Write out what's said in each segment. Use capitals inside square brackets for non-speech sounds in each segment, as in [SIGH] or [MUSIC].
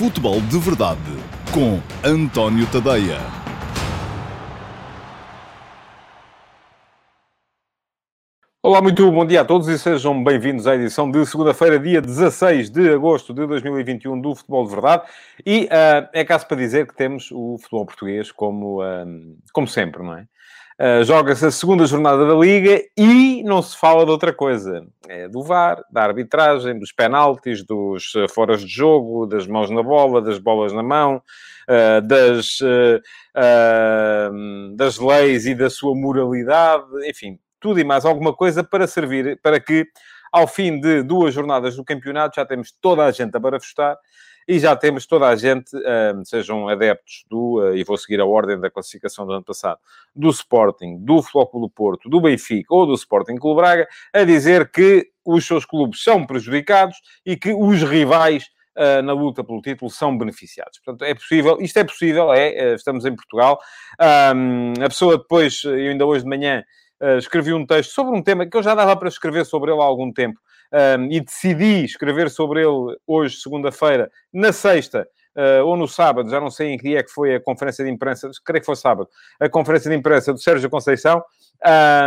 Futebol de Verdade com António Tadeia. Olá, muito bom dia a todos e sejam bem-vindos à edição de segunda-feira, dia 16 de agosto de 2021 do Futebol de Verdade. E uh, é caso para dizer que temos o futebol português como, uh, como sempre, não é? Uh, Joga-se a segunda jornada da Liga e não se fala de outra coisa. É do VAR, da arbitragem, dos penaltis, dos uh, foras de jogo, das mãos na bola, das bolas na mão, uh, das, das leis e da sua moralidade, enfim, tudo e mais alguma coisa para servir, para que ao fim de duas jornadas do campeonato já temos toda a gente a barafustar e já temos toda a gente, sejam adeptos do, e vou seguir a ordem da classificação do ano passado, do Sporting, do do Porto, do Benfica ou do Sporting Clube Braga, a dizer que os seus clubes são prejudicados e que os rivais Uh, na luta pelo título são beneficiados. Portanto, é possível, isto é possível, é, estamos em Portugal. Um, a pessoa depois, eu ainda hoje de manhã, uh, escrevi um texto sobre um tema que eu já dava para escrever sobre ele há algum tempo, um, e decidi escrever sobre ele hoje, segunda-feira, na sexta, uh, ou no sábado, já não sei em que dia é que foi a conferência de imprensa, creio que foi sábado, a conferência de imprensa do Sérgio Conceição,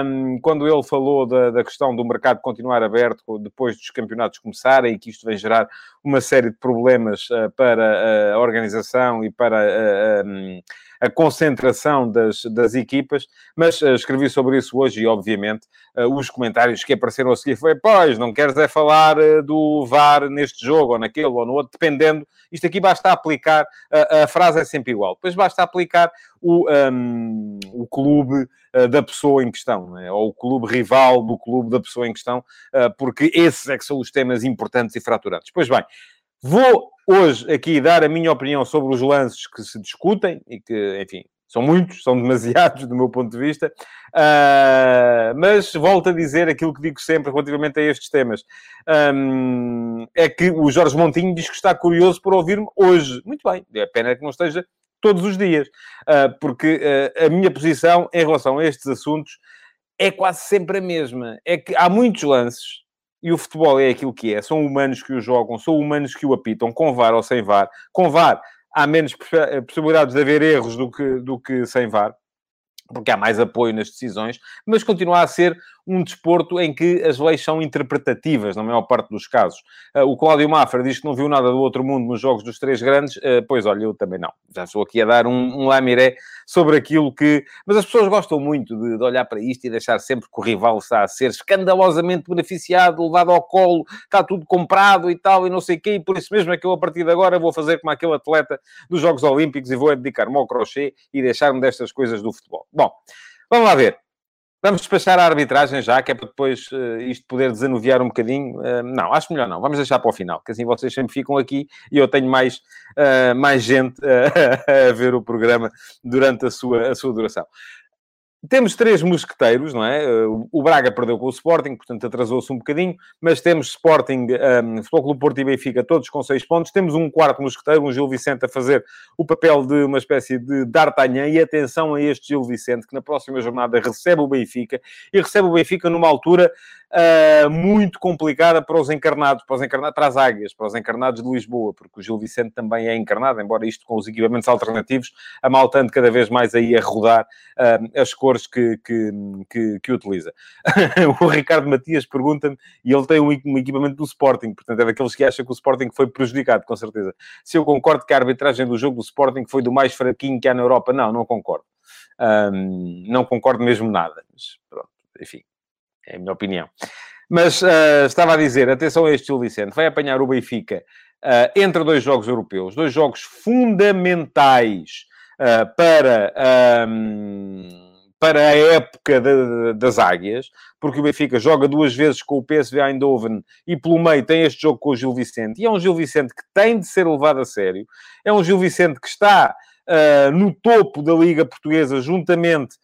um, quando ele falou da, da, questão do mercado continuar aberto depois dos campeonatos começarem e que isto vai gerar uma série de problemas uh, para a organização e para uh, um, a concentração das, das equipas, mas uh, escrevi sobre isso hoje e, obviamente, uh, os comentários que apareceram a seguir foi, pois, não queres é falar uh, do VAR neste jogo, ou naquele, ou no outro, dependendo. Isto aqui basta aplicar, a frase é sempre igual, depois basta aplicar o, um, o clube da pessoa em questão, é? ou o clube rival do clube da pessoa em questão, porque esses é que são os temas importantes e fraturantes. Pois bem, Vou hoje aqui dar a minha opinião sobre os lances que se discutem e que, enfim, são muitos, são demasiados do meu ponto de vista, uh, mas volto a dizer aquilo que digo sempre relativamente a estes temas. Um, é que o Jorge Montinho diz que está curioso por ouvir-me hoje. Muito bem, é pena que não esteja todos os dias, uh, porque uh, a minha posição em relação a estes assuntos é quase sempre a mesma. É que há muitos lances e o futebol é aquilo que é. São humanos que o jogam, são humanos que o apitam, com VAR ou sem VAR. Com VAR há menos possibilidades de haver erros do que, do que sem VAR porque há mais apoio nas decisões, mas continua a ser um desporto em que as leis são interpretativas, na maior parte dos casos. Uh, o Cláudio Mafra diz que não viu nada do outro mundo nos jogos dos três grandes, uh, pois olha, eu também não. Já estou aqui a dar um, um lamiré sobre aquilo que... Mas as pessoas gostam muito de, de, olhar para isto e deixar sempre que o rival está a ser escandalosamente beneficiado, levado ao colo, está tudo comprado e tal, e não sei o quê, e por isso mesmo é que eu, a partir de agora, vou fazer como aquele atleta dos Jogos Olímpicos e vou dedicar-me ao crochê e deixar-me destas coisas do futebol. Bom, vamos lá ver. Vamos despachar a arbitragem já, que é para depois uh, isto poder desanuviar um bocadinho. Uh, não, acho melhor não. Vamos deixar para o final, que assim vocês sempre ficam aqui e eu tenho mais, uh, mais gente [LAUGHS] a ver o programa durante a sua, a sua duração. Temos três mosqueteiros, não é? O Braga perdeu com o Sporting, portanto atrasou-se um bocadinho, mas temos Sporting, um, Futebol Clube Porto e Benfica, todos com seis pontos. Temos um quarto mosqueteiro, um Gil Vicente, a fazer o papel de uma espécie de D'Artagnan. E atenção a este Gil Vicente, que na próxima jornada recebe o Benfica, e recebe o Benfica numa altura uh, muito complicada para os encarnados, para, os encarnados, para as águias, para os encarnados de Lisboa, porque o Gil Vicente também é encarnado, embora isto com os equipamentos alternativos, a maltando cada vez mais aí a rodar uh, as cores que, que, que, que utiliza. [LAUGHS] o Ricardo Matias pergunta-me, e ele tem um, um, equipamento do Sporting, portanto é daqueles que acham que o Sporting foi prejudicado, com certeza. Se eu concordo que a arbitragem do jogo do Sporting foi do mais fraquinho que há na Europa, não, não concordo. Um, não concordo mesmo nada, mas pronto, enfim. É a minha opinião. Mas uh, estava a dizer, atenção a este Gil Vicente, vai apanhar o Benfica uh, entre dois jogos europeus, dois jogos fundamentais uh, para, para a época de, das águias, porque o Benfica joga duas vezes com o PSV Eindhoven e pelo meio tem este jogo com o Gil Vicente, e é um Gil Vicente que tem de ser levado a sério, é um Gil Vicente que está no topo da Liga Portuguesa, juntamente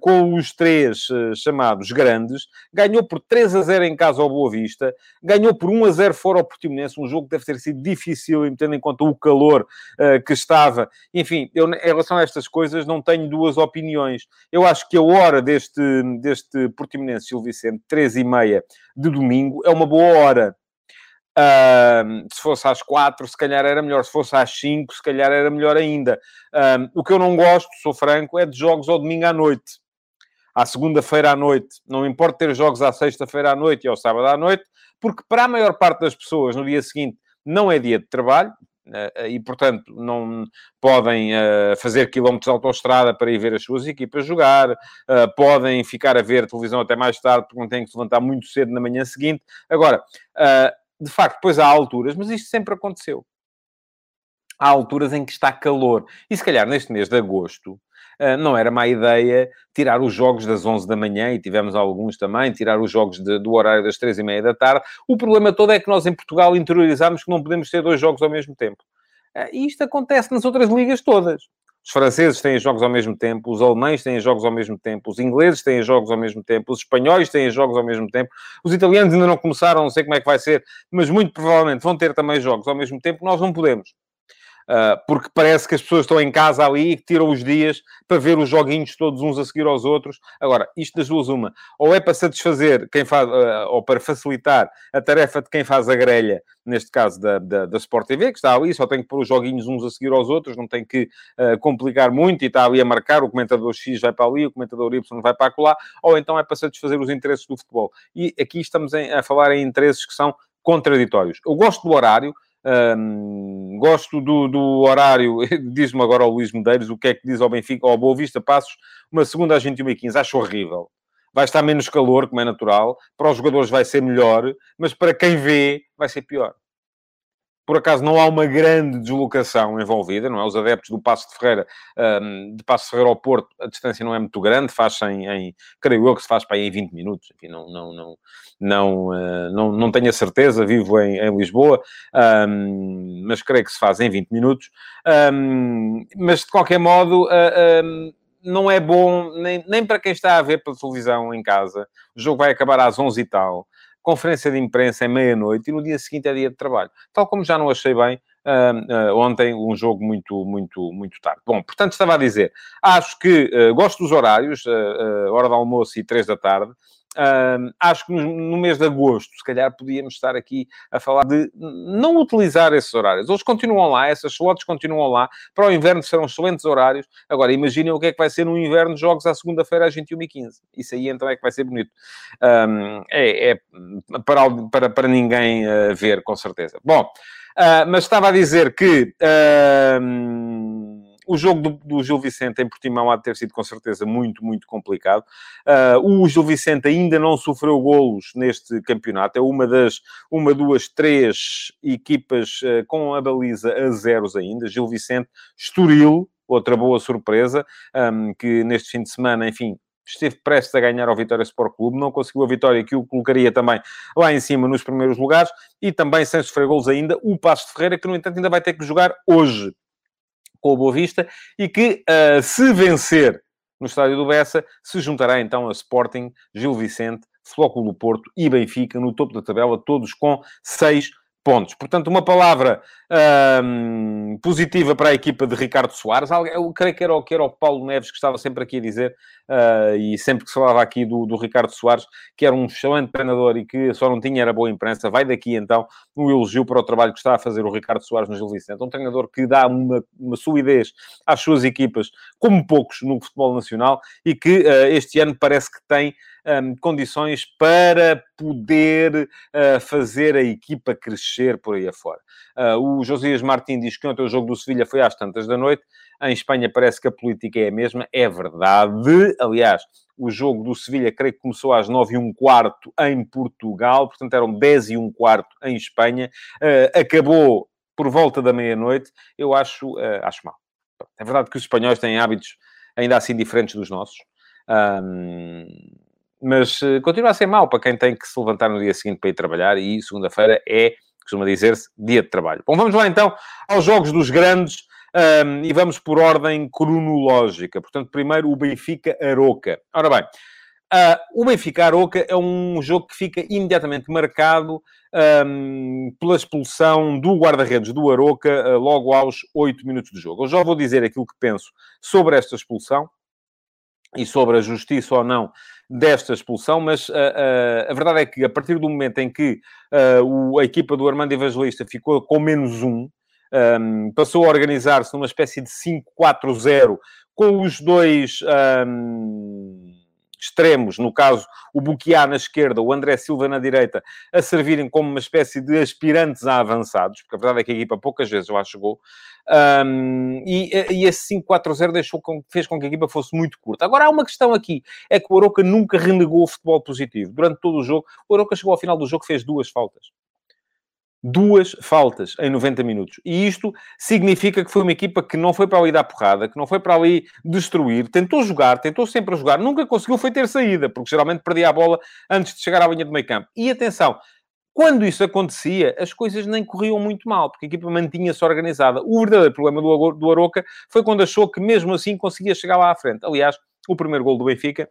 com os três uh, chamados grandes, ganhou por 3 a 0 em casa ao Boa Vista, ganhou por 1 a 0 fora ao Portimonense, um jogo que deve ter sido difícil, tendo em conta o calor que estava. Enfim, eu, em relação a estas coisas, não tenho duas opiniões. Eu acho que a hora deste, deste Portimonense Gil Vicente, 3 e meia de domingo, é uma boa hora Se fosse às quatro, se calhar era melhor. Se fosse às cinco, se calhar era melhor ainda. O que eu não gosto, sou franco, é de jogos ao domingo à noite. À segunda-feira à noite. Não importa ter jogos à sexta-feira à noite e ao sábado à noite, porque para a maior parte das pessoas, no dia seguinte, não é dia de trabalho. Uh, e, portanto, não podem uh, fazer quilómetros de autoestrada para ir ver as suas equipas jogar, uh, podem ficar a ver televisão até mais tarde porque não têm que se levantar muito cedo na manhã seguinte. Agora, de facto, depois há alturas, mas isto sempre aconteceu. Há alturas em que está calor. E se calhar neste mês de agosto, ah, não era má ideia tirar os jogos das 11 da manhã, e tivemos alguns também, tirar os jogos de, do horário das 3 e meia da tarde. O problema todo é que nós em Portugal interiorizamos que não podemos ter dois jogos ao mesmo tempo. Ah, e isto acontece nas outras ligas todas. Os franceses têm jogos ao mesmo tempo, os alemães têm jogos ao mesmo tempo, os ingleses têm jogos ao mesmo tempo, os espanhóis têm jogos ao mesmo tempo, os italianos ainda não começaram, não sei como é que vai ser, mas muito provavelmente vão ter também jogos ao mesmo tempo. Nós não podemos. Uh, porque parece que as pessoas estão em casa ali e que tiram os dias para ver os joguinhos todos uns a seguir aos outros. Agora, isto das duas, uma, ou é para satisfazer quem faz, uh, ou para facilitar a tarefa de quem faz a grelha, neste caso da, da, da Sport TV, que está ali, só tem que pôr os joguinhos uns a seguir aos outros, não tem que uh, complicar muito e está ali a marcar, o comentador X vai para ali, o comentador Y vai para lá, ou então é para satisfazer os interesses do futebol. E aqui estamos em, a falar em interesses que são contraditórios. Eu gosto do horário, um, gosto do, do horário, [LAUGHS] diz-me agora o Luís Medeiros, o que é que diz ao Benfica, ao Boa Vista Passos, uma segunda às 21h15, acho horrível. Vai estar menos calor, como é natural, para os jogadores vai ser melhor, mas para quem vê, vai ser pior. Por acaso não há uma grande deslocação envolvida, não é? Os adeptos do Passo de Ferreira, um, de Passo de Ferreira ao Porto, a distância não é muito grande, faz-se em, em, creio eu que se faz para aí em 20 minutos, enfim, não, não, não, não, uh, não, não tenho a certeza, vivo em, em Lisboa, um, mas creio que se faz em 20 minutos. Um, mas, de qualquer modo, uh, não é bom nem, nem para quem está a ver pela televisão em casa. O jogo vai acabar às 11 e tal conferência de imprensa é meia-noite e no dia seguinte é dia de trabalho. Tal como já não achei bem uh, uh, ontem um jogo muito, muito, muito tarde. Bom, portanto, estava a dizer, acho que uh, gosto dos horários, hora do almoço e três da tarde. Uh, acho que no, mês de agosto, se calhar, podíamos estar aqui a falar de não utilizar esses horários. Eles continuam lá, essas slots continuam lá. Para o inverno serão excelentes horários. Agora, imaginem o que é que vai ser no inverno, jogos à segunda-feira às 21h15. Isso aí então é que vai ser bonito. É, é para, para, para ninguém uh, ver, com certeza. Bom, uh, mas estava a dizer que o jogo do, do, Gil Vicente em Portimão há de ter sido com certeza muito, muito complicado. Uh, o Gil Vicente ainda não sofreu golos neste campeonato. É uma das, uma, duas, três equipas uh, com a baliza a zeros ainda. Gil Vicente, Estoril, outra boa surpresa, um, que neste fim de semana, enfim, esteve prestes a ganhar ao Vitória Sport Clube, não conseguiu a vitória que o colocaria também lá em cima nos primeiros lugares e também sem sofrer golos ainda, o Passo de Ferreira, que no entanto ainda vai ter que jogar hoje com o Boa Vista e que, uh, se vencer no estádio do Bessa, se juntará então a Sporting, Gil Vicente, Flóculo Porto e Benfica no topo da tabela, todos com seis pontos. Portanto, uma palavra positiva para a equipa de Ricardo Soares. Eu creio que era, o, que era o Paulo Neves que estava sempre aqui a dizer, uh, e sempre que se falava aqui do, do, Ricardo Soares, que era um excelente treinador e que só não tinha era boa imprensa. Vai daqui então um elogio para o trabalho que está a fazer o Ricardo Soares no Gil Vicente. Um treinador que dá uma, uma solidez às suas equipas, como poucos no futebol nacional, e que uh, este ano parece que tem um, condições para poder uh, fazer a equipa crescer por aí afora. Uh, o Josias Martins diz que ontem o jogo do Sevilha foi às tantas da noite. Em Espanha parece que a política é a mesma. É verdade. Aliás, o jogo do Sevilha, creio que começou às 9 e um quarto em Portugal. Portanto, eram 10 e um quarto em Espanha. Uh, acabou por volta da meia-noite. Eu acho, acho mal. É verdade que os espanhóis têm hábitos ainda assim diferentes dos nossos. Um, mas uh, continua a ser mau para quem tem que se levantar no dia seguinte para ir trabalhar e segunda-feira é, costuma dizer-se, dia de trabalho. Bom, vamos lá então aos jogos dos grandes um, e vamos por ordem cronológica. Portanto, primeiro o Benfica-Aroca. Ora bem, Uh, o Benfica-Aroca é um jogo que fica imediatamente marcado um, pela expulsão do guarda-redes do Aroca uh, logo aos 8 minutos de jogo. Eu já vou dizer aquilo que penso sobre esta expulsão e sobre a justiça ou não desta expulsão, mas uh, uh, a verdade é que a partir do momento em que uh, o, a equipa do Armando Evangelista ficou com menos um, um passou a organizar-se numa espécie de 5-4-0 com os dois um, extremos, no caso o Buquiá na esquerda, o André Silva na direita, a servirem como uma espécie de aspirantes a avançados, porque a verdade é que a equipa poucas vezes lá chegou. Um, e, e esse 5-4-0 deixou com, fez com que a equipa fosse muito curta. Agora, há uma questão aqui, é que o Oroca nunca renegou o futebol positivo. Durante todo o jogo, o Oroca chegou ao final do jogo fez duas faltas. Duas faltas em 90 minutos. E isto significa que foi uma equipa que não foi para ali dar porrada, que não foi para ali destruir, tentou jogar, tentou sempre jogar, nunca conseguiu foi ter saída, porque geralmente perdia a bola antes de chegar à linha de meio campo. E atenção, quando isso acontecia, as coisas nem corriam muito mal, porque a equipa mantinha-se organizada. O verdadeiro problema do, do Aroca foi quando achou que mesmo assim conseguia chegar lá à frente. Aliás, o primeiro gol do Benfica,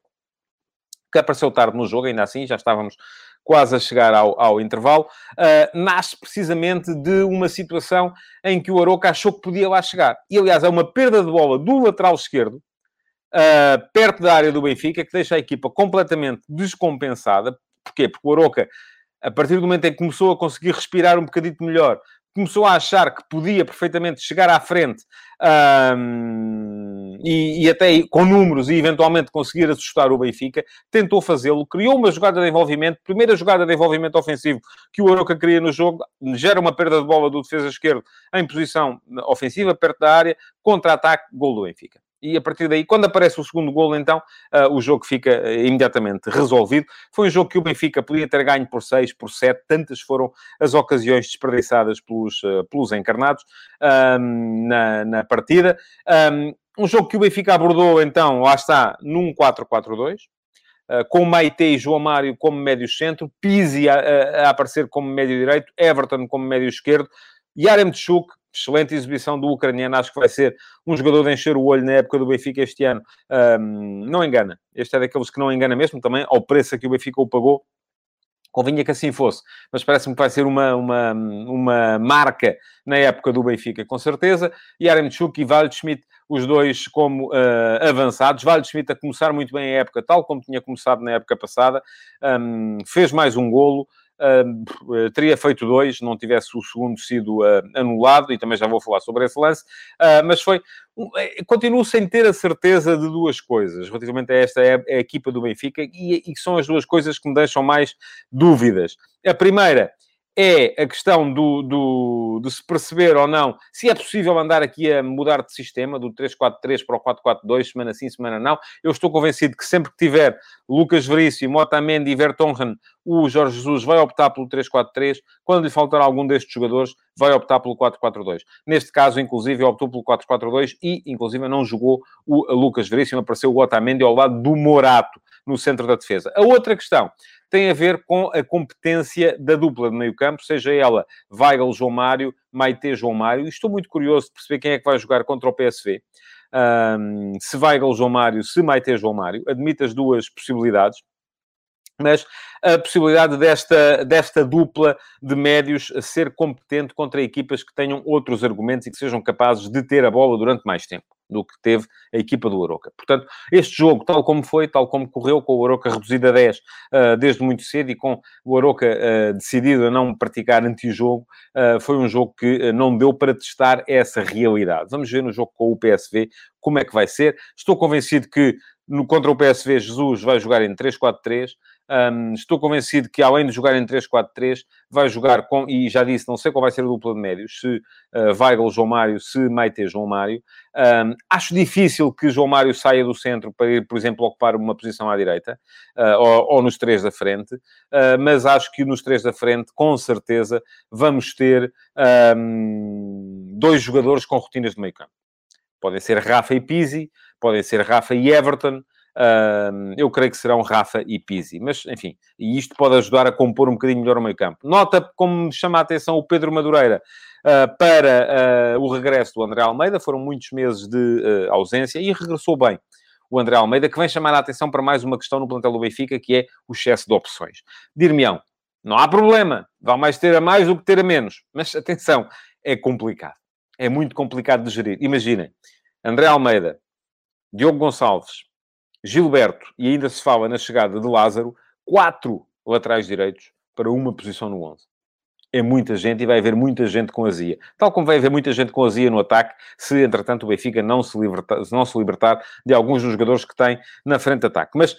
que apareceu tarde no jogo, ainda assim, já estávamos quase a chegar ao, ao intervalo, uh, nasce precisamente de uma situação em que o Aroca achou que podia lá chegar. E, aliás, é uma perda de bola do lateral esquerdo, uh, perto da área do Benfica, que deixa a equipa completamente descompensada. Porquê? Porque o Aroca a partir do momento em que começou a conseguir respirar um bocadito melhor, começou a achar que podia perfeitamente chegar à frente um, e, e, até com números e eventualmente conseguir assustar o Benfica, tentou fazê-lo, criou uma jogada de envolvimento, primeira jogada de envolvimento ofensivo que o Aroca queria no jogo, gera uma perda de bola do defesa esquerdo em posição ofensiva, perto da área, contra-ataque, gol do Benfica e a partir daí, quando aparece o segundo golo, então, uh, o jogo fica uh, imediatamente resolvido. Foi um jogo que o Benfica podia ter ganho por 6, por 7, tantas foram as ocasiões desperdiçadas pelos, uh, pelos encarnados na, na, partida. Um, um, jogo que o Benfica abordou, então, lá está, num 4-4-2. com Maite e João Mário como médio centro, Pizzi a, a, a aparecer como médio direito, Everton como médio esquerdo, Yarem Tchuk excelente exibição do ucraniano, acho que vai ser um jogador de encher o olho na época do Benfica este ano. Um, não engana, este é daqueles que não engana mesmo, também ao preço que o Benfica o pagou. Convinha que assim fosse, mas parece-me que vai ser uma, uma, uma marca na época do Benfica, com certeza. E Aremchuk e Waldschmidt, os dois como uh, avançados. Waldschmidt a começar muito bem a época, tal como tinha começado na época passada. Um, fez mais um golo. Uh, teria feito dois, não tivesse o segundo sido uh, anulado, e também já vou falar sobre esse lance, uh, mas foi. Eh, continuo sem ter a certeza de duas coisas relativamente a esta é a equipa do Benfica, e, e são as duas coisas que me deixam mais dúvidas. A primeira é a questão do, do, de se perceber ou não se é possível andar aqui a mudar de sistema, do 3-4-3 para o 4-4-2, semana sim, semana não. Eu estou convencido que sempre que tiver Lucas Verício, Motamendi e Vertonghen, o Jorge Jesus vai optar pelo 3-4-3. Quando lhe faltar algum destes jogadores, vai optar pelo 4-4-2. Neste caso, inclusive, optou pelo 4-4-2 e, inclusive, não jogou o Lucas Veríssimo, apareceu o Otamendi ao lado do Morato no centro da defesa. A outra questão tem a ver com a competência da dupla de meio campo, seja ela Weigl, João Mário, Maite, João Mário. estou muito curioso de perceber quem é que vai jogar contra o PSV. Um, se Weigl, João Mário, se Maite, João Mário. Admite as duas possibilidades mas a possibilidade desta, desta dupla de médios ser competente contra equipas que tenham outros argumentos e que sejam capazes de ter a bola durante mais tempo do que teve a equipa do Oroca. Portanto, este jogo, tal como foi, tal como correu, com o Oroca reduzido a 10 uh, desde muito cedo e com o Oroca uh, decidido a não praticar antijogo, uh, foi um jogo que não deu para testar essa realidade. Vamos ver no jogo com o PSV como é que vai ser. Estou convencido que no, contra o PSV, Jesus vai jogar em 3-4-3. Um, estou convencido que, além de jogar em 3-4-3, vai jogar com, e já disse, não sei qual vai ser a dupla de médios, se uh, Weigl, João Mário, se Maite, João Mário. Um, acho difícil que João Mário saia do centro para ir, por exemplo, ocupar uma posição à direita, uh, ou, ou, nos três da frente, uh, mas acho que nos três da frente, com certeza, vamos ter um, dois jogadores com rotinas de meio campo. Podem ser Rafa e Pizzi, podem ser Rafa e Everton, eu creio que serão Rafa e Pizzi. Mas, enfim, e isto pode ajudar a compor um bocadinho melhor o meio campo. Nota como me chama a atenção o Pedro Madureira uh, para uh, o regresso do André Almeida. Foram muitos meses de ah, ausência e regressou bem o André Almeida, que vem chamar a atenção para mais uma questão no plantel do Benfica, que é o excesso de opções. Dir-me-ão, não há problema, vão mais ter a mais do que ter a menos. Mas, [LAUGHS] atenção, é complicado. É muito complicado de gerir. Imaginem, André Almeida, Diogo Gonçalves, Gilberto, e ainda se fala na chegada de Lázaro, quatro laterais direitos para uma posição no 11 é muita gente e vai haver muita gente com azia. Tal como vai haver muita gente com azia no ataque, se entretanto o Benfica não se não se libertar de alguns dos jogadores que tem na frente de ataque. Mas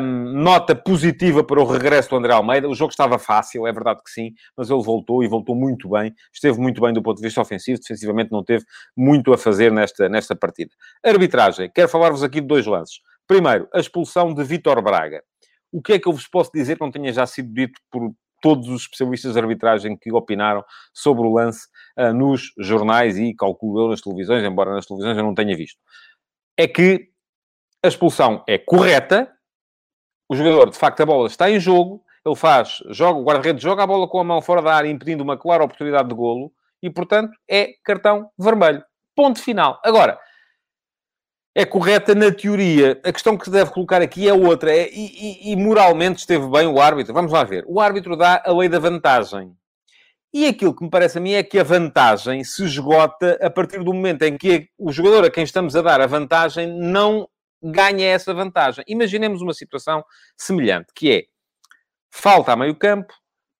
hum, nota positiva para o regresso do André Almeida. O jogo estava fácil, é verdade que sim, mas ele voltou e voltou muito bem. Esteve muito bem do ponto de vista ofensivo, defensivamente não teve muito a fazer nesta, nesta partida. Arbitragem. Quero falar-vos aqui de dois lances. Primeiro, a expulsão de Vitor Braga. O que é que eu vos posso dizer que não tenha já sido dito por todos os especialistas de arbitragem que opinaram sobre o lance uh, nos jornais e calculo eu nas televisões, embora nas televisões eu não tenha visto. É que a expulsão é correta, o jogador, de facto, a bola está em jogo, ele faz, joga, o guarda-redes joga a bola com a mão fora da área, impedindo uma clara oportunidade de golo, e, portanto, é cartão vermelho. Ponto final. Agora, é correta na teoria. A questão que se deve colocar aqui é outra. É, e, e, e, moralmente esteve bem o árbitro. Vamos lá ver. O árbitro dá a lei da vantagem. E aquilo que me parece a mim é que a vantagem se esgota a partir do momento em que o jogador a quem estamos a dar a vantagem não ganha essa vantagem. Imaginemos uma situação semelhante, que é falta a meio campo,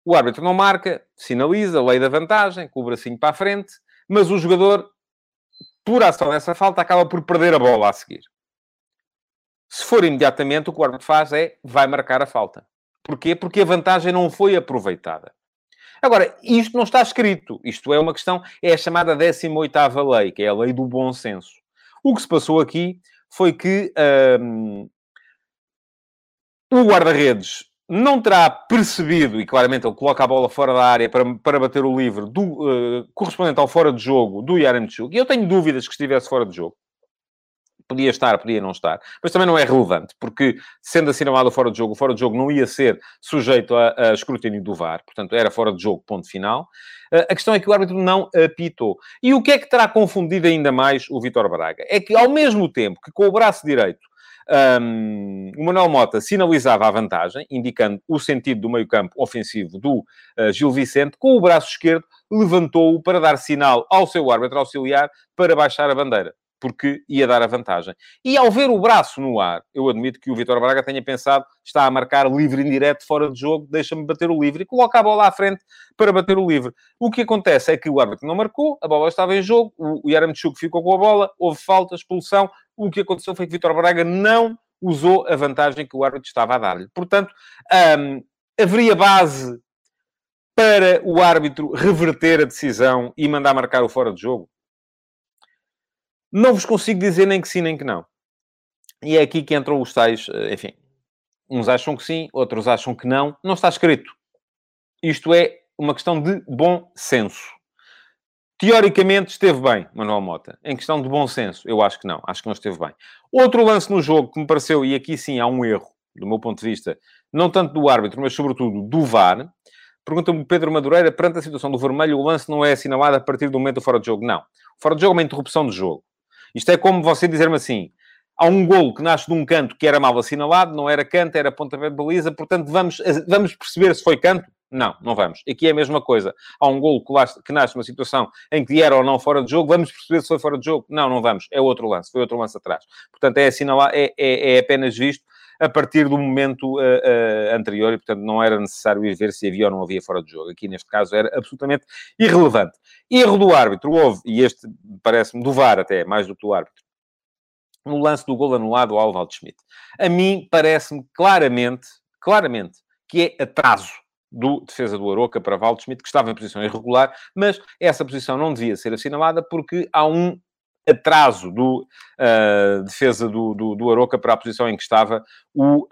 o árbitro não marca, sinaliza, a lei da vantagem, com o bracinho para a frente, mas o jogador por ação dessa falta, acaba por perder a bola a seguir. Se for imediatamente, o que o árbitro faz é, vai marcar a falta. Porquê? Porque a vantagem não foi aproveitada. Agora, isto não está escrito. Isto é uma questão, é a chamada 18ª lei, que é a lei do bom senso. O que se passou aqui foi que um, o guarda-redes não terá percebido, e claramente ele coloca a bola fora da área para, para bater o livre do, uh, correspondente ao fora de jogo do Yaramchuk, e eu tenho dúvidas que estivesse fora de jogo. Podia estar, podia não estar, mas também não é relevante, porque sendo assinalado fora de jogo, o fora de jogo não ia ser sujeito a, a escrutínio do VAR, portanto era fora de jogo, ponto final. Uh, a questão é que o árbitro não apitou. E o que é que terá confundido ainda mais o Vitor Braga? É que ao mesmo tempo que com o braço direito um, o Manuel Mota sinalizava a vantagem, indicando o sentido do meio-campo ofensivo do uh, Gil Vicente, com o braço esquerdo levantou-o para dar sinal ao seu árbitro auxiliar para baixar a bandeira porque ia dar a vantagem. E ao ver o braço no ar, eu admito que o Vitor Braga tenha pensado, está a marcar livre indireto, fora de jogo, deixa-me bater o livre, e coloca a bola à frente para bater o livre. O que acontece é que o árbitro não marcou, a bola estava em jogo, o Yaramchuk ficou com a bola, houve falta, expulsão, o que aconteceu foi que Vitor Braga não usou a vantagem que o árbitro estava a dar-lhe. Portanto, hum, haveria base para o árbitro reverter a decisão e mandar marcar o fora de jogo? Não vos consigo dizer nem que sim, nem que não. E é aqui que entram os tais, eh, enfim, uns acham que sim, outros acham que não. Não está escrito. Isto é uma questão de bom senso. Teoricamente esteve bem, Manuel Mota. Em questão de bom senso, eu acho que não. Acho que não esteve bem. Outro lance no jogo que me pareceu, e aqui sim há um erro, do meu ponto de vista, não tanto do árbitro, mas sobretudo do VAR. Pergunta-me Pedro Madureira, perante a situação do vermelho, o lance não é assinalado a partir do momento do fora de jogo? Não. O fora de jogo é uma interrupção de jogo. Isto é como você dizer-me assim: há um golo que nasce de um canto que era mal assinalado, não era canto, era pontapé de baliza, portanto vamos, vamos perceber se foi canto? Não, não vamos. Aqui é a mesma coisa. Há um golo que nasce numa situação em que era ou não fora de jogo, vamos perceber se foi fora de jogo? Não, não vamos. É outro lance, foi outro lance atrás. Portanto, é assinalar, é, é, é apenas visto a partir do momento uh, uh, anterior e, portanto, não era necessário ir ver se havia ou não havia fora de jogo. Aqui, neste caso, era absolutamente irrelevante. Erro do árbitro, houve, e este parece-me do VAR até, mais do que do árbitro, no lance do gol anulado ao Alvaldo Schmidt. A mim parece-me claramente, claramente, que é atraso do defesa do Aroca para Valdo Schmidt, que estava em posição irregular, mas essa posição não devia ser assinalada porque há um atraso do uh, defesa do, do, do, Aroca para a posição em que estava o,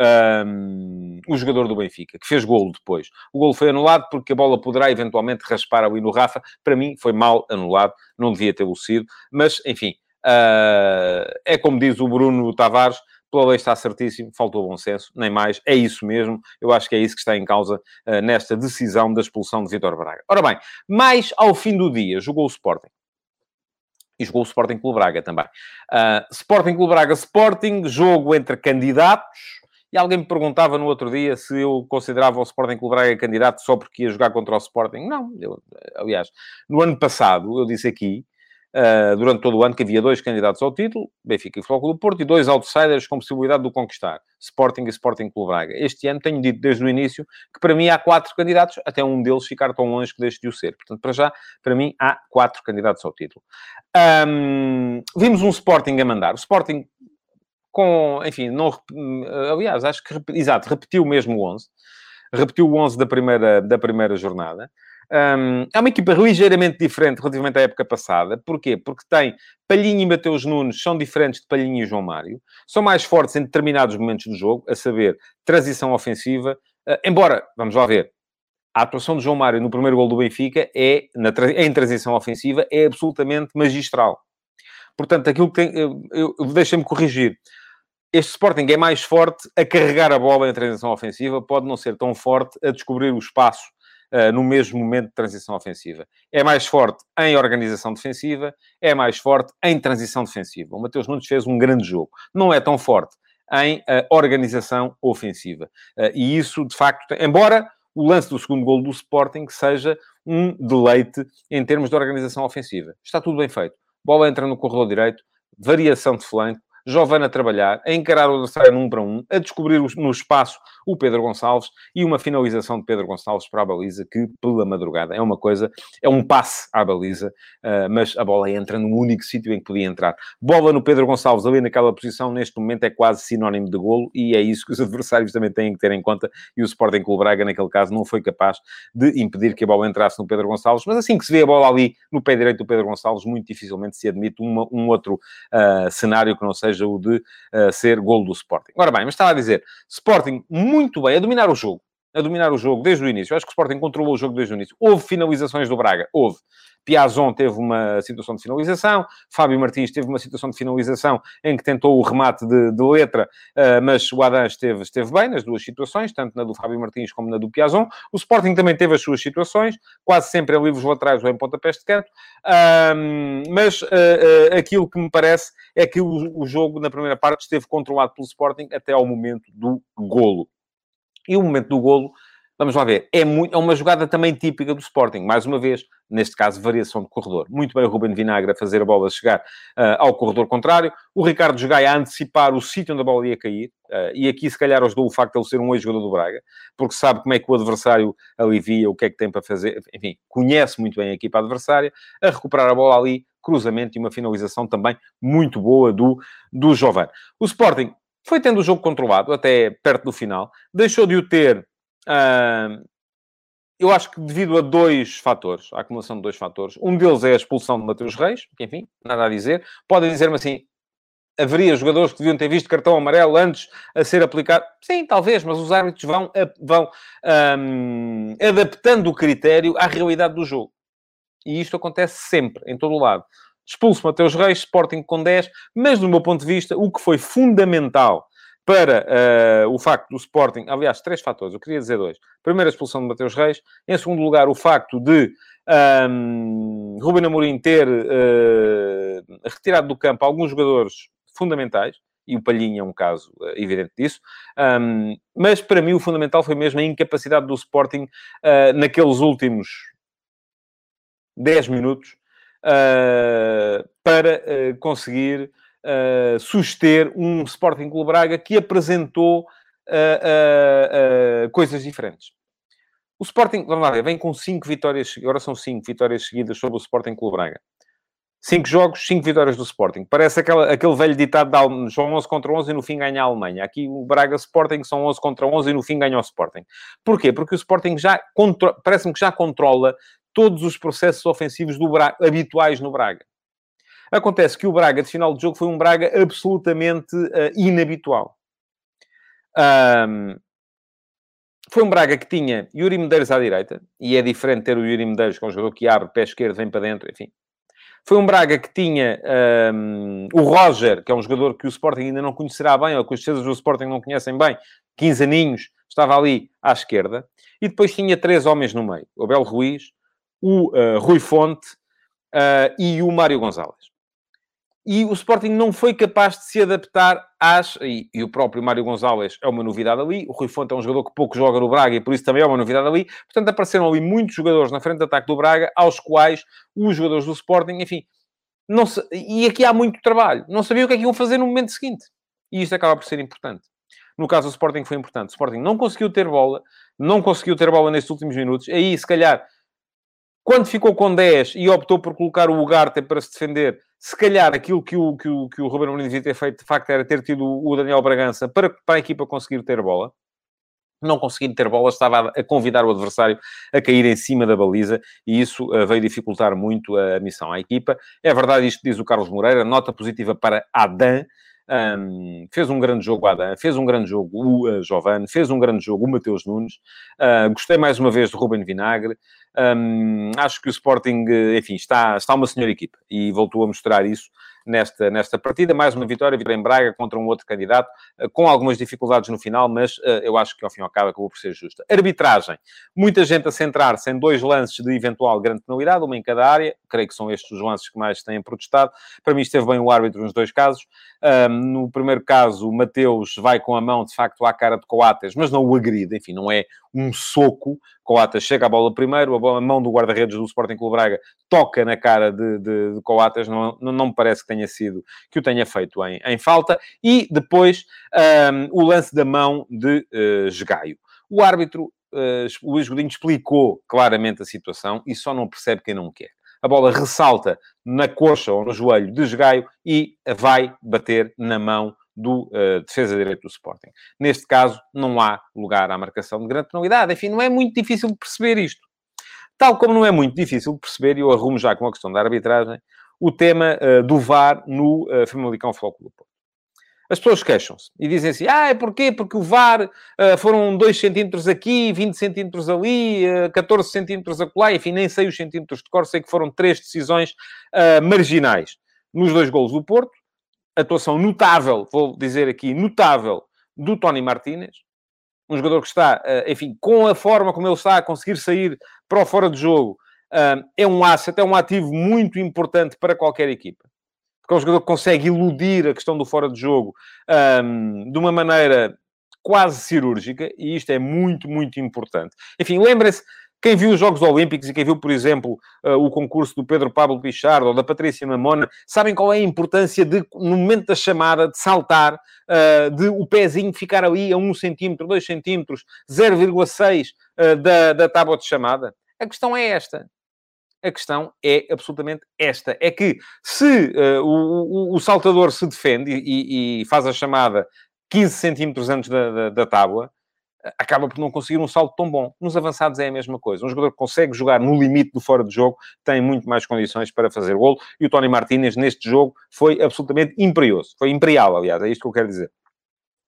um, o jogador do Benfica, que fez golo depois. O golo foi anulado porque a bola poderá eventualmente raspar ali no Rafa. Para mim, foi mal anulado, não devia ter sido, mas enfim, uh, é como diz o Bruno Tavares. Pela lei está certíssimo, faltou bom senso, nem mais, é isso mesmo. Eu acho que é isso que está em causa uh, nesta decisão da expulsão de Vitor Braga. Ora bem, mais ao fim do dia, jogou o Sporting e jogou o Sporting Clube Braga também. Uh, Sporting Clube Braga, Sporting, jogo entre candidatos. E alguém me perguntava no outro dia se eu considerava o Sporting Clube Braga candidato só porque ia jogar contra o Sporting. Não, eu, aliás, no ano passado, eu disse aqui, uh, durante todo o ano que havia dois candidatos ao título, Benfica e Futebol do Porto, e dois outsiders com possibilidade de o conquistar, Sporting e Sporting Clube Braga. Este ano tenho dito desde o início que para mim há quatro candidatos, até um deles ficar tão longe que deixe de o ser. Portanto, para já, para mim, há quatro candidatos ao título. Um, vimos um Sporting a mandar. O Sporting com, enfim, não, aliás, acho que, exato, repetiu mesmo o 11. Repetiu o 11 da primeira, da primeira jornada. Um, é uma equipa ligeiramente diferente relativamente à época passada. Porquê? Porque tem Palhinha e Mateus Nunes, são diferentes de Palhinha e João Mário. São mais fortes em determinados momentos do jogo, a saber, transição ofensiva. Uh, embora, vamos lá ver, a atuação de João Mário no primeiro gol do Benfica é, na, em transição ofensiva, é absolutamente magistral. Portanto, aquilo que tem... Eu, eu, Deixa-me corrigir este Sporting é mais forte a carregar a bola em transição ofensiva, pode não ser tão forte a descobrir o espaço no mesmo momento de transição ofensiva. É mais forte em organização defensiva, é mais forte em transição defensiva. O Mateus Nunes fez um grande jogo. Não é tão forte em uh, organização ofensiva. Uh, e isso, de facto, embora o lance do segundo gol do Sporting seja um deleite em termos de organização ofensiva. Está tudo bem feito. Bola entra no corredor direito, variação de flanco, Giovana a trabalhar, a encarar o adversário num para um, a descobrir no espaço o Pedro Gonçalves e uma finalização de Pedro Gonçalves para a baliza que, pela madrugada, é uma coisa, é um passe à baliza, uh, mas a bola entra no único sítio em que podia entrar. Bola no Pedro Gonçalves ali naquela posição, neste momento é quase sinónimo de golo e é isso que os [LAUGHS] adversários também têm que ter em conta e o Sporting Clube Braga, naquele caso, não foi capaz de impedir que a bola entrasse no Pedro Gonçalves, mas assim que se vê a bola ali no pé direito do Pedro Gonçalves, muito dificilmente se admite uma, um outro uh, cenário que não seja seja o de uh, ser gol do Sporting. Ora bem, mas estava a dizer, Sporting muito bem, a dominar o jogo, a dominar o jogo desde o início. Eu acho que o Sporting controlou o jogo desde o início. Houve finalizações do Braga, houve. Piazon teve uma situação de finalização, Fábio Martins teve uma situação de finalização em que tentou o remate de, de letra, uh, mas o Adam esteve, esteve bem nas duas situações, tanto na do Fábio Martins como na do Piazon. O Sporting também teve as suas situações, quase sempre em livros laterais ou em pontapés de canto, mas uh, aquilo que me parece é que o, o jogo, na primeira parte, esteve controlado pelo Sporting até ao momento do golo. E o momento do golo Vamos lá ver. É, muito, é uma jogada também típica do Sporting. Mais uma vez, neste caso, variação de corredor. Muito bem o Ruben Vinagre a fazer a bola chegar uh, ao corredor contrário. O Ricardo Jogai a antecipar o sítio onde a bola ia cair. Uh, e aqui, se calhar, ajudou o facto de ele ser um ex-jogador do Braga, porque sabe como é que o adversário alivia, o que é que tem para fazer. Enfim, conhece muito bem a equipa adversária. A recuperar a bola ali, cruzamento e uma finalização também muito boa do, do Jovan. O Sporting foi tendo o jogo controlado até perto do final. Deixou de o ter Uh, eu acho que devido a dois fatores, a acumulação de dois fatores. Um deles é a expulsão de Mateus Reis, que enfim, nada a dizer. Podem dizer-me assim, haveria jogadores que deviam ter visto cartão amarelo antes a ser aplicado? Sim, talvez, mas os árbitros vão, vão um, adaptando o critério à realidade do jogo. E isto acontece sempre, em todo o lado. Expulso Mateus Reis, Sporting com 10, mas do meu ponto de vista, o que foi fundamental para uh, o facto do Sporting, aliás, três fatores, eu queria dizer dois. Primeiro, a expulsão de Mateus Reis. Em segundo lugar, o facto de um, Ruben Amorim ter uh, retirado do campo alguns jogadores fundamentais, e o Palhinha é um caso uh, evidente disso. Um, mas, para mim, o fundamental foi mesmo a incapacidade do Sporting naqueles últimos 10 minutos para conseguir uh, suster um Sporting Clube Braga que apresentou uh, uh, coisas diferentes. O Sporting, vamos lá vem com cinco vitórias, agora são cinco vitórias seguidas sobre o Sporting Clube Braga. Cinco jogos, cinco vitórias do Sporting. Parece aquela, aquele velho ditado de são 11 contra 11 e no fim ganha a Alemanha. Aqui o Braga Sporting são 11 contra 11 e no fim ganha o Sporting. Porquê? Porque o Sporting já, parece-me que já controla todos os processos ofensivos do Braga, habituais no Braga. Acontece que o Braga, de final de jogo, foi um Braga absolutamente uh, inabitual. Um, foi um Braga que tinha Yuri Medeiros à direita, e é diferente ter o Yuri Medeiros, que é um jogador que abre, pé esquerdo, vem para dentro, enfim. Foi um Braga que tinha um, o Roger, que é um jogador que o Sporting ainda não conhecerá bem, ou que os defesas do Sporting não conhecem bem, 15 aninhos, estava ali à esquerda. E depois tinha três homens no meio: o Abel Ruiz, o uh, Rui Fonte uh, e o Mário Gonzalez e o Sporting não foi capaz de se adaptar às. E, e, o próprio Mário Gonzalez é uma novidade ali. O Rui Fonte é um jogador que pouco joga no Braga e por isso também é uma novidade ali. Portanto, apareceram ali muitos jogadores na frente de ataque do Braga, aos quais os jogadores do Sporting, enfim, Não se... E aqui há muito trabalho. Não sabiam o que é que iam fazer no momento seguinte. E isto acaba por ser importante. No caso do Sporting foi importante. O Sporting não conseguiu ter bola, não conseguiu ter bola nestes últimos minutos. Aí, se calhar, quando ficou com 10 e optou por colocar o Ugarte para se defender, se calhar aquilo que o, que o, que o Ruben Amorim devia ter feito, de facto, era ter tido o Daniel Bragança para, para a equipa conseguir ter bola. Não conseguindo ter bola, estava a convidar o adversário a cair em cima da baliza e isso uh, veio dificultar muito a missão à equipa. É verdade isto diz o Carlos Moreira, nota positiva para Adam, um, fez um grande jogo o Adam, fez um grande jogo o uh, Giovanni, fez um grande jogo o Mateus Nunes. Uh, gostei mais uma vez do Ruben Vinagre. Um, acho que o Sporting, enfim, está, está uma senhora equipa e voltou a mostrar isso nesta, nesta partida. Mais uma vitória, vitória em Braga contra um outro candidato, uh, com algumas dificuldades no final, mas eu acho que ao fim e ao cabo acabou por ser justa. Arbitragem. Muita gente a centrar-se em dois lances de eventual grande penalidade, uma em cada área. Creio que são estes os lances que mais têm protestado. Para mim esteve bem o árbitro nos dois casos. Um, no primeiro caso, o Mateus vai com a mão, de facto, à cara de Coates, mas não o agride. Enfim, não é um soco. Coates chega a bola primeiro, a, bola, a mão do guarda-redes do Sporting Clube Braga toca na cara de, de, de Coates. Não, não, não, me parece que tenha sido, que o tenha feito em, em falta. E depois, um, o lance da mão de uh. O árbitro, uh, Luís Godinho, explicou claramente a situação e só não percebe quem não quer a bola ressalta na coxa ou no joelho de Esgaio e vai bater na mão do uh, defesa direito do Sporting. Neste caso, não há lugar à marcação de grande penalidade. Enfim, não é muito difícil perceber isto. Tal como não é muito difícil perceber, e eu arrumo já com a questão da arbitragem, o tema uh, do VAR no uh, Famalicão Flóculo Porto. As pessoas queixam-se e dizem assim: ah, é porquê? Porque o VAR uh, foram 2 centímetros aqui, 20 centímetros ali, uh, 14 centímetros acolá, enfim, nem sei os centímetros de cor, sei que foram três decisões uh, marginais nos dois golos do Porto. Atuação notável, vou dizer aqui, notável, do Tony Martínez. Um jogador que está, uh, enfim, com a forma como ele está a conseguir sair para o fora de jogo, uh, é um asset, é um ativo muito importante para qualquer equipa porque é um jogador que consegue iludir a questão do fora de jogo um, de uma maneira quase cirúrgica, e isto é muito, muito importante. Enfim, lembrem-se, quem viu os Jogos Olímpicos e quem viu, por exemplo, uh, o concurso do Pedro Pablo Pichard ou da Patrícia Mamona, sabem qual é a importância de, no momento da chamada, de saltar, uh, de o pezinho ficar ali a 1 centímetro, 2 centímetros, 0,6 uh, da, da tábua de chamada? A questão é esta. A questão é absolutamente esta: é que se uh, o, o, o, saltador se defende e, e, faz a chamada 15 centímetros antes da, da, da, tábua, acaba por não conseguir um salto tão bom. Nos avançados é a mesma coisa. Um jogador que consegue jogar no limite do fora de jogo tem muito mais condições para fazer golo. E o Tony Martínez, neste jogo, foi absolutamente imperioso. Foi imperial, aliás, é isto que eu quero dizer.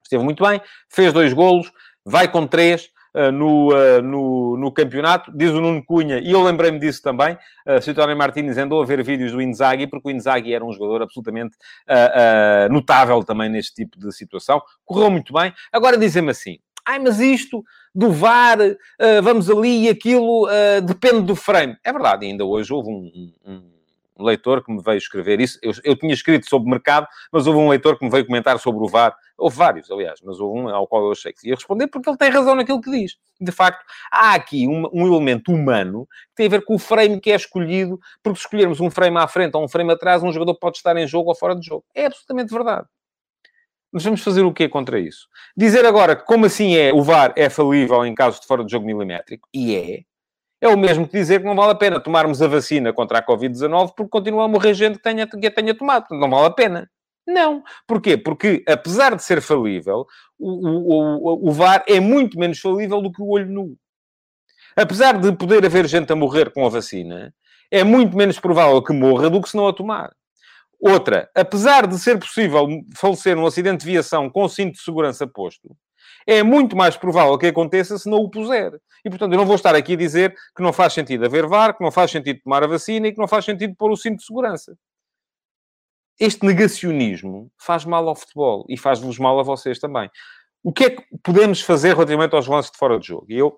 Esteve muito bem, fez dois golos, vai com três uh, no, uh, no, no, campeonato. Diz o Nuno Cunha, e eu lembrei-me disso também, uh, Citório Martins andou a ver vídeos do Inzaghi, porque o Inzaghi era um jogador absolutamente notável também neste tipo de situação. Correu muito bem. Agora dizem-me assim, ai, mas isto do VAR, vamos ali e aquilo depende do frame. É verdade, ainda hoje houve um, um um leitor que me veio escrever isso. Eu, eu, tinha escrito sobre mercado, mas houve um leitor que me veio comentar sobre o VAR. Houve vários, aliás, mas houve um ao qual eu achei que ia responder porque ele tem razão naquilo que diz. De facto, há aqui um, um elemento humano que tem a ver com o frame que é escolhido, porque se escolhermos um frame à frente ou um frame atrás, um jogador pode estar em jogo ou fora de jogo. É absolutamente verdade. Mas vamos fazer o quê contra isso? Dizer agora que, como assim é, o VAR é falível em casos de fora de jogo milimétrico? E é. É o mesmo que dizer que não vale a pena tomarmos a vacina contra a Covid-19 porque continua a morrer gente que, tenha, que a tenha tomado. Não vale a pena. Não. Porquê? Porque, apesar de ser falível, o, o, o, o VAR é muito menos falível do que o olho nu. Apesar de poder haver gente a morrer com a vacina, é muito menos provável que morra do que se não a tomar. Outra, apesar de ser possível falecer num acidente de viação com cinto de segurança posto, é muito mais provável que aconteça se não o puser. E, portanto, eu não vou estar aqui a dizer que não faz sentido haver VAR, que não faz sentido tomar a vacina e que não faz sentido pôr o cinto de segurança. Este negacionismo faz mal ao futebol e faz-vos mal a vocês também. O que é que podemos fazer relativamente aos lances de fora de jogo? E eu,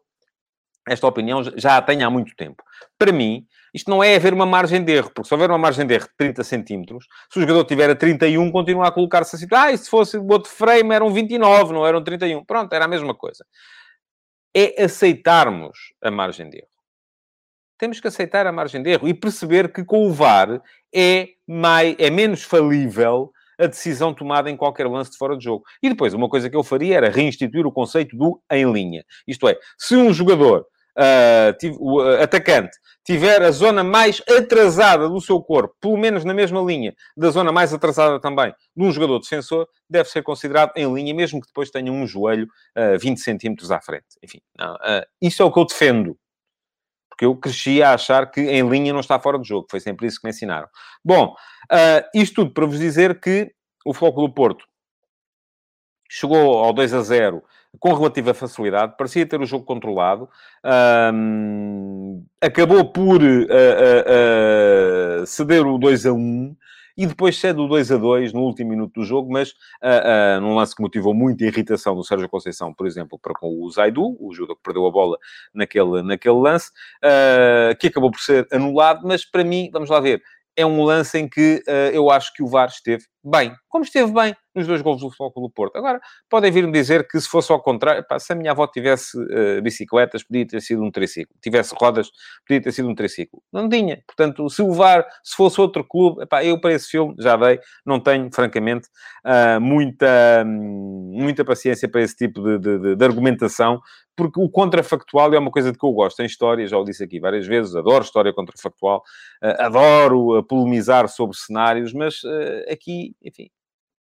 esta opinião, já a tenho há muito tempo. Para mim, isto não é haver uma margem de erro, porque se houver uma margem de erro de 30 centímetros, se o jogador tiver a 31, continua a colocar-se assim, ah, e se fosse o outro frame eram 29, não eram 31. Pronto, era a mesma coisa. É aceitarmos a margem de erro. temos que aceitar a margem de erro e perceber que com o VAR é, mais, é menos falível a decisão tomada em qualquer lance de fora de jogo. E depois, uma coisa que eu faria era reinstituir o conceito do em linha. Isto é, se um jogador, uh, o atacante, tiver a zona mais atrasada do seu corpo, pelo menos na mesma linha da zona mais atrasada também de um jogador defensor, deve ser considerado em linha, mesmo que depois tenha um joelho uh, 20 centímetros à frente. Enfim, não, uh, isso é o que eu defendo. Porque eu cresci a achar que em linha não está fora de jogo. Foi sempre isso que me ensinaram. Bom, uh, isto tudo para vos dizer que o Foco do Porto chegou ao 2 a 0 com relativa facilidade, parecia ter o jogo controlado, um, acabou por uh, uh, ceder o 2 a 1, e depois cede o 2 a 2 no último minuto do jogo, mas uh, uh, num lance que motivou muita irritação do Sérgio Conceição, por exemplo, para com o Zaidu, o Judo que perdeu a bola naquele, naquele lance, uh, que acabou por ser anulado, mas para mim, vamos lá ver, é um lance em que eu acho que o VAR esteve bem, como esteve bem nos dois gols do Futebol do Porto. Agora, podem vir-me dizer que se fosse ao contrário, pá, se a minha avó tivesse uh, bicicletas, podia ter sido um triciclo. Tivesse rodas, podia ter sido um triciclo. Não tinha. Portanto, se o VAR, se fosse outro clube, pá, eu para esse filme, já dei, não tenho, francamente, uh, muita, muita paciência para esse tipo de, de, de, de argumentação, porque o contrafactual é uma coisa de que eu gosto em história, já o disse aqui várias vezes, adoro história contrafactual, uh, adoro polemizar sobre cenários, mas aqui, enfim,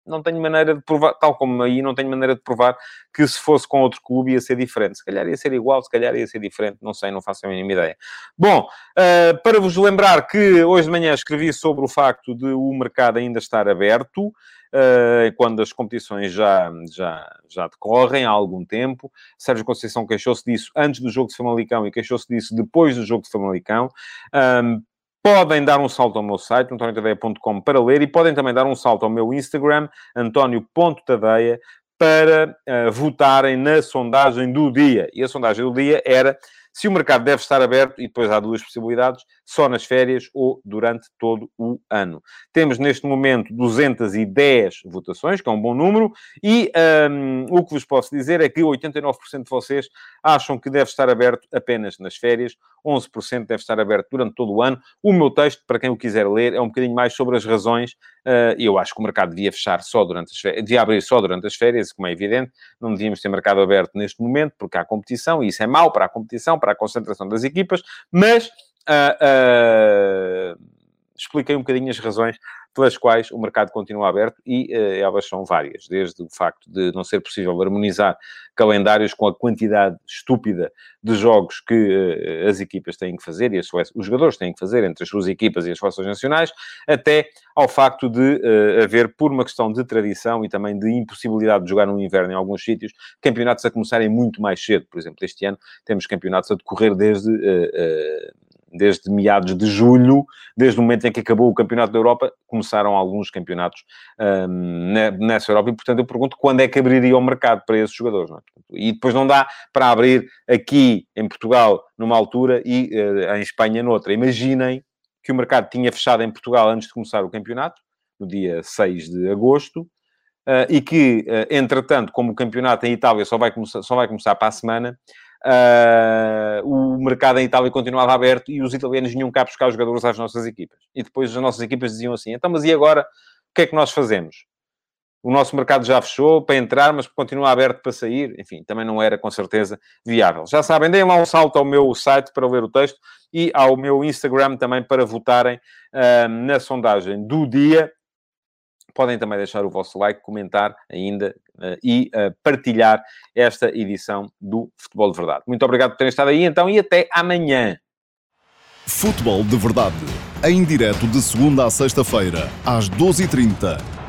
não tenho maneira de provar, tal como aí, não tenho maneira de provar que se fosse com outro clube ia ser diferente. Se calhar ia ser igual, se calhar ia ser diferente, não sei, não faço a mínima ideia. Bom, uh, para vos lembrar que hoje de manhã escrevi sobre o facto de o mercado ainda estar aberto, uh, quando as competições já, já, já decorrem há algum tempo. Sérgio Conceição queixou-se disso antes do jogo de Famalicão e queixou-se disso depois do jogo de Famalicão. Um, Podem dar um salto ao meu site, antoniotadeia.com, para ler e podem também dar um salto ao meu Instagram, antonio.tadeia, para uh, votarem na sondagem do dia. E a sondagem do dia era se o mercado deve estar aberto, e depois há duas possibilidades, só nas férias ou durante todo o ano. Temos neste momento 210 votações, que é um bom número, e um, o que vos posso dizer é que 89% de vocês acham que deve estar aberto apenas nas férias, 11% deve estar aberto durante todo o ano. O meu texto, para quem o quiser ler, é um bocadinho mais sobre as razões. Uh, eu acho que o mercado devia fechar só durante as férias, devia abrir só durante as férias, como é evidente, não devíamos ter mercado aberto neste momento, porque há competição, e isso é mau para a competição, para a concentração das equipas, mas uh, expliquei um bocadinho as razões pelas quais o mercado continua aberto e uh, elas são várias, desde o facto de não ser possível harmonizar calendários com a quantidade estúpida de jogos que uh, as equipas têm que fazer e as, os jogadores têm que fazer entre as suas equipas e as forças nacionais, até ao facto de uh, haver, por uma questão de tradição e também de impossibilidade de jogar no inverno em alguns sítios, campeonatos a começarem muito mais cedo. Por exemplo, este ano temos campeonatos a decorrer desde desde meados de julho, desde o momento em que acabou o Campeonato da Europa, começaram alguns campeonatos um, nessa Europa e, portanto, eu pergunto quando é que abriria o mercado para esses jogadores, é? E depois não dá para abrir aqui em Portugal numa altura e uh, em Espanha noutra. Imaginem que o mercado tinha fechado em Portugal antes de começar o campeonato, no dia 6 de agosto, uh, e que, uh, entretanto, como o campeonato em Itália só vai começar, só vai começar para a semana, Uh, o mercado em Itália continuava aberto e os italianos vinham cá buscar os jogadores às nossas equipas. E depois as nossas equipas diziam assim: então, mas e agora o que é que nós fazemos? O nosso mercado já fechou para entrar, mas continua aberto para sair. Enfim, também não era com certeza viável. Já sabem, deem lá um salto ao meu site para ler o texto e ao meu Instagram também para votarem uh, na sondagem do dia Podem também deixar o vosso like, comentar ainda uh, e uh, partilhar esta edição do Futebol de Verdade. Muito obrigado por terem estado aí então e até amanhã. Futebol de Verdade, em direto de segunda a sexta-feira, às 12h30